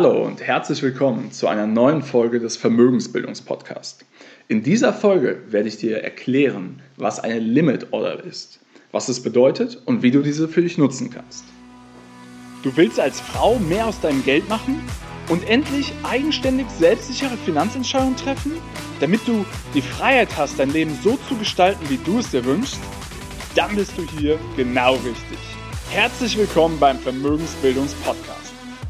Hallo und herzlich willkommen zu einer neuen Folge des Vermögensbildungspodcasts. In dieser Folge werde ich dir erklären, was eine Limit Order ist, was es bedeutet und wie du diese für dich nutzen kannst. Du willst als Frau mehr aus deinem Geld machen und endlich eigenständig selbstsichere Finanzentscheidungen treffen, damit du die Freiheit hast, dein Leben so zu gestalten, wie du es dir wünschst? Dann bist du hier genau richtig. Herzlich willkommen beim Vermögensbildungspodcast.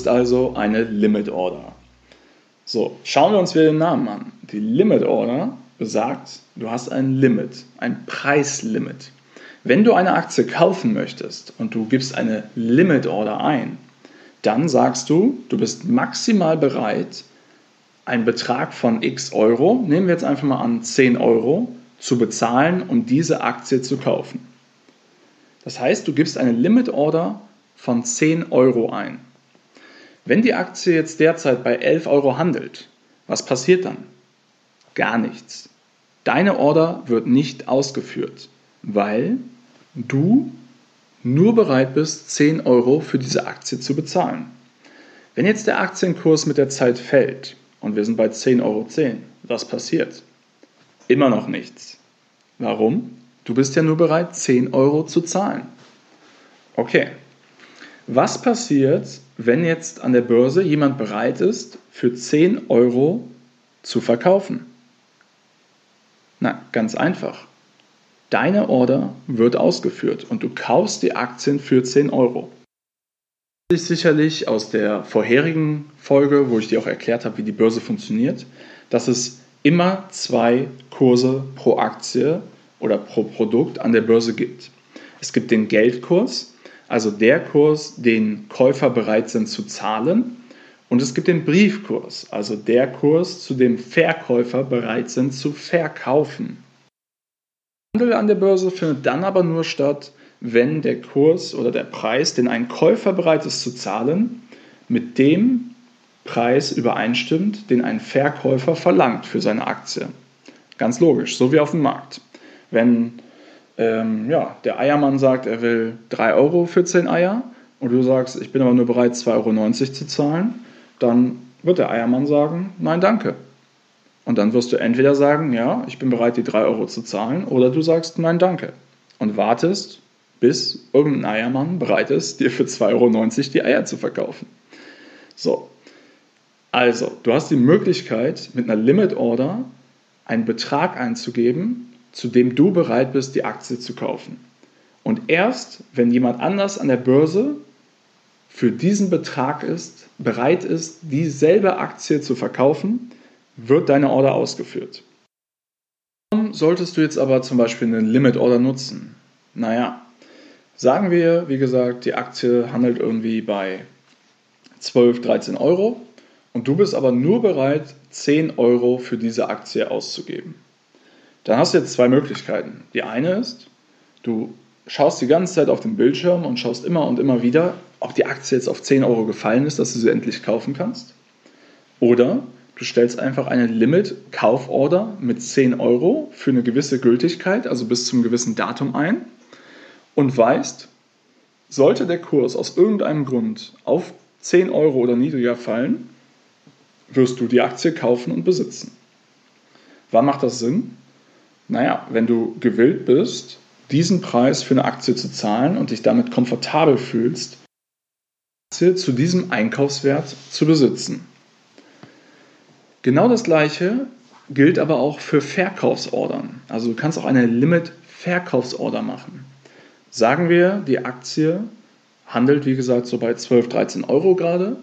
Ist also eine Limit Order. So, schauen wir uns wieder den Namen an. Die Limit Order besagt, du hast ein Limit, ein Preislimit. Wenn du eine Aktie kaufen möchtest und du gibst eine Limit Order ein, dann sagst du, du bist maximal bereit, einen Betrag von x Euro, nehmen wir jetzt einfach mal an 10 Euro, zu bezahlen, um diese Aktie zu kaufen. Das heißt, du gibst eine Limit Order von 10 Euro ein. Wenn die Aktie jetzt derzeit bei 11 Euro handelt, was passiert dann? Gar nichts. Deine Order wird nicht ausgeführt, weil du nur bereit bist, 10 Euro für diese Aktie zu bezahlen. Wenn jetzt der Aktienkurs mit der Zeit fällt und wir sind bei 10,10 Euro, was passiert? Immer noch nichts. Warum? Du bist ja nur bereit, 10 Euro zu zahlen. Okay. Was passiert, wenn jetzt an der Börse jemand bereit ist, für 10 Euro zu verkaufen? Na, ganz einfach. Deine Order wird ausgeführt und du kaufst die Aktien für 10 Euro. Dich sicherlich aus der vorherigen Folge, wo ich dir auch erklärt habe, wie die Börse funktioniert, dass es immer zwei Kurse pro Aktie oder pro Produkt an der Börse gibt. Es gibt den Geldkurs, also der Kurs, den Käufer bereit sind zu zahlen. Und es gibt den Briefkurs, also der Kurs, zu dem Verkäufer bereit sind zu verkaufen. Handel an der Börse findet dann aber nur statt, wenn der Kurs oder der Preis, den ein Käufer bereit ist zu zahlen, mit dem Preis übereinstimmt, den ein Verkäufer verlangt für seine Aktie. Ganz logisch, so wie auf dem Markt. Wenn ähm, ja, der Eiermann sagt, er will 3 Euro für 10 Eier und du sagst, ich bin aber nur bereit, 2,90 Euro zu zahlen, dann wird der Eiermann sagen, nein, danke. Und dann wirst du entweder sagen, ja, ich bin bereit, die 3 Euro zu zahlen, oder du sagst, nein, danke. Und wartest, bis irgendein Eiermann bereit ist, dir für 2,90 Euro die Eier zu verkaufen. So, also, du hast die Möglichkeit, mit einer Limit Order einen Betrag einzugeben, zu dem du bereit bist, die Aktie zu kaufen. Und erst, wenn jemand anders an der Börse für diesen Betrag ist, bereit ist, dieselbe Aktie zu verkaufen, wird deine Order ausgeführt. Warum solltest du jetzt aber zum Beispiel eine Limit Order nutzen? Naja, sagen wir, wie gesagt, die Aktie handelt irgendwie bei 12, 13 Euro und du bist aber nur bereit, 10 Euro für diese Aktie auszugeben. Dann hast du jetzt zwei Möglichkeiten. Die eine ist, du schaust die ganze Zeit auf den Bildschirm und schaust immer und immer wieder, ob die Aktie jetzt auf 10 Euro gefallen ist, dass du sie endlich kaufen kannst. Oder du stellst einfach eine Limit-Kauforder mit 10 Euro für eine gewisse Gültigkeit, also bis zum gewissen Datum ein und weißt, sollte der Kurs aus irgendeinem Grund auf 10 Euro oder niedriger fallen, wirst du die Aktie kaufen und besitzen. Wann macht das Sinn? Naja, wenn du gewillt bist, diesen Preis für eine Aktie zu zahlen und dich damit komfortabel fühlst, Aktie zu diesem Einkaufswert zu besitzen. Genau das gleiche gilt aber auch für Verkaufsordern. Also du kannst auch eine Limit-Verkaufsorder machen. Sagen wir, die Aktie handelt, wie gesagt, so bei 12, 13 Euro gerade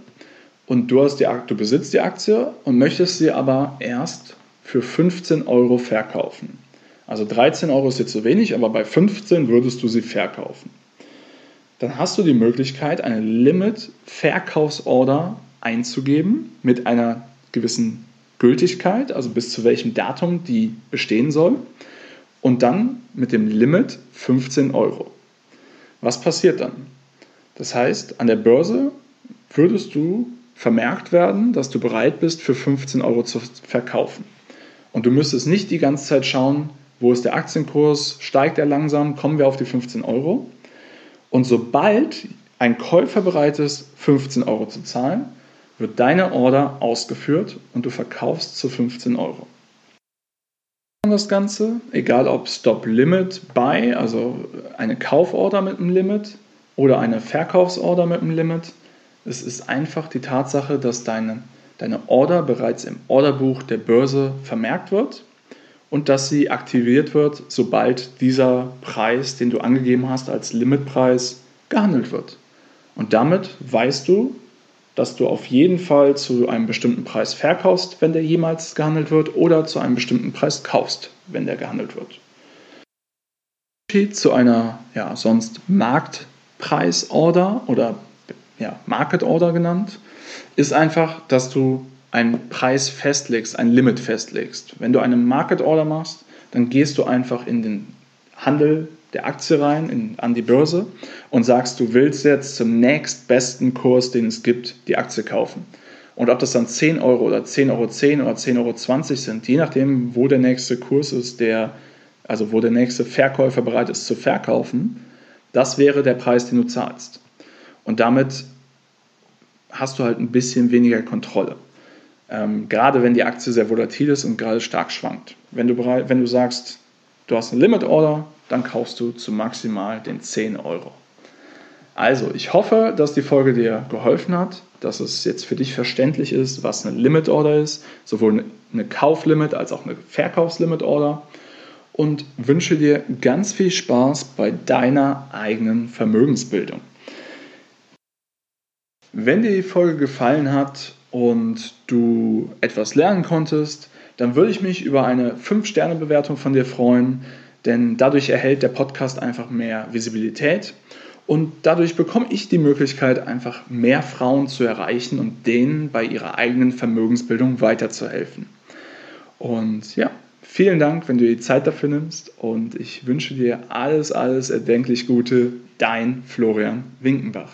und du, hast die, du besitzt die Aktie und möchtest sie aber erst für 15 Euro verkaufen. Also 13 Euro ist jetzt zu wenig, aber bei 15 würdest du sie verkaufen. Dann hast du die Möglichkeit, eine Limit-Verkaufsorder einzugeben mit einer gewissen Gültigkeit, also bis zu welchem Datum die bestehen soll. Und dann mit dem Limit 15 Euro. Was passiert dann? Das heißt, an der Börse würdest du vermerkt werden, dass du bereit bist, für 15 Euro zu verkaufen. Und du müsstest nicht die ganze Zeit schauen, wo ist der Aktienkurs, steigt er langsam, kommen wir auf die 15 Euro. Und sobald ein Käufer bereit ist, 15 Euro zu zahlen, wird deine Order ausgeführt und du verkaufst zu 15 Euro. Das Ganze, egal ob Stop Limit Buy, also eine Kauforder mit einem Limit oder eine Verkaufsorder mit einem Limit, es ist einfach die Tatsache, dass deine, deine Order bereits im Orderbuch der Börse vermerkt wird und dass sie aktiviert wird, sobald dieser Preis, den du angegeben hast als Limitpreis, gehandelt wird. Und damit weißt du, dass du auf jeden Fall zu einem bestimmten Preis verkaufst, wenn der jemals gehandelt wird, oder zu einem bestimmten Preis kaufst, wenn der gehandelt wird. Zu einer ja, sonst Marktpreisorder oder ja, Market Order genannt, ist einfach, dass du einen Preis festlegst, ein Limit festlegst. Wenn du eine Market Order machst, dann gehst du einfach in den Handel der Aktie rein, in, an die Börse und sagst, du willst jetzt zum nächstbesten Kurs, den es gibt, die Aktie kaufen. Und ob das dann 10 Euro oder 10,10 Euro 10 oder 10,20 Euro sind, je nachdem, wo der nächste Kurs ist, der, also wo der nächste Verkäufer bereit ist zu verkaufen, das wäre der Preis, den du zahlst. Und damit hast du halt ein bisschen weniger Kontrolle. Ähm, gerade wenn die Aktie sehr volatil ist und gerade stark schwankt. Wenn du, bereit, wenn du sagst, du hast eine Limit Order, dann kaufst du zu maximal den 10 Euro. Also, ich hoffe, dass die Folge dir geholfen hat, dass es jetzt für dich verständlich ist, was eine Limit Order ist, sowohl eine Kauflimit als auch eine Verkaufslimit Order und wünsche dir ganz viel Spaß bei deiner eigenen Vermögensbildung. Wenn dir die Folge gefallen hat und du etwas lernen konntest, dann würde ich mich über eine 5-Sterne-Bewertung von dir freuen, denn dadurch erhält der Podcast einfach mehr Visibilität und dadurch bekomme ich die Möglichkeit, einfach mehr Frauen zu erreichen und denen bei ihrer eigenen Vermögensbildung weiterzuhelfen. Und ja, vielen Dank, wenn du die Zeit dafür nimmst und ich wünsche dir alles, alles erdenklich Gute. Dein Florian Winkenbach.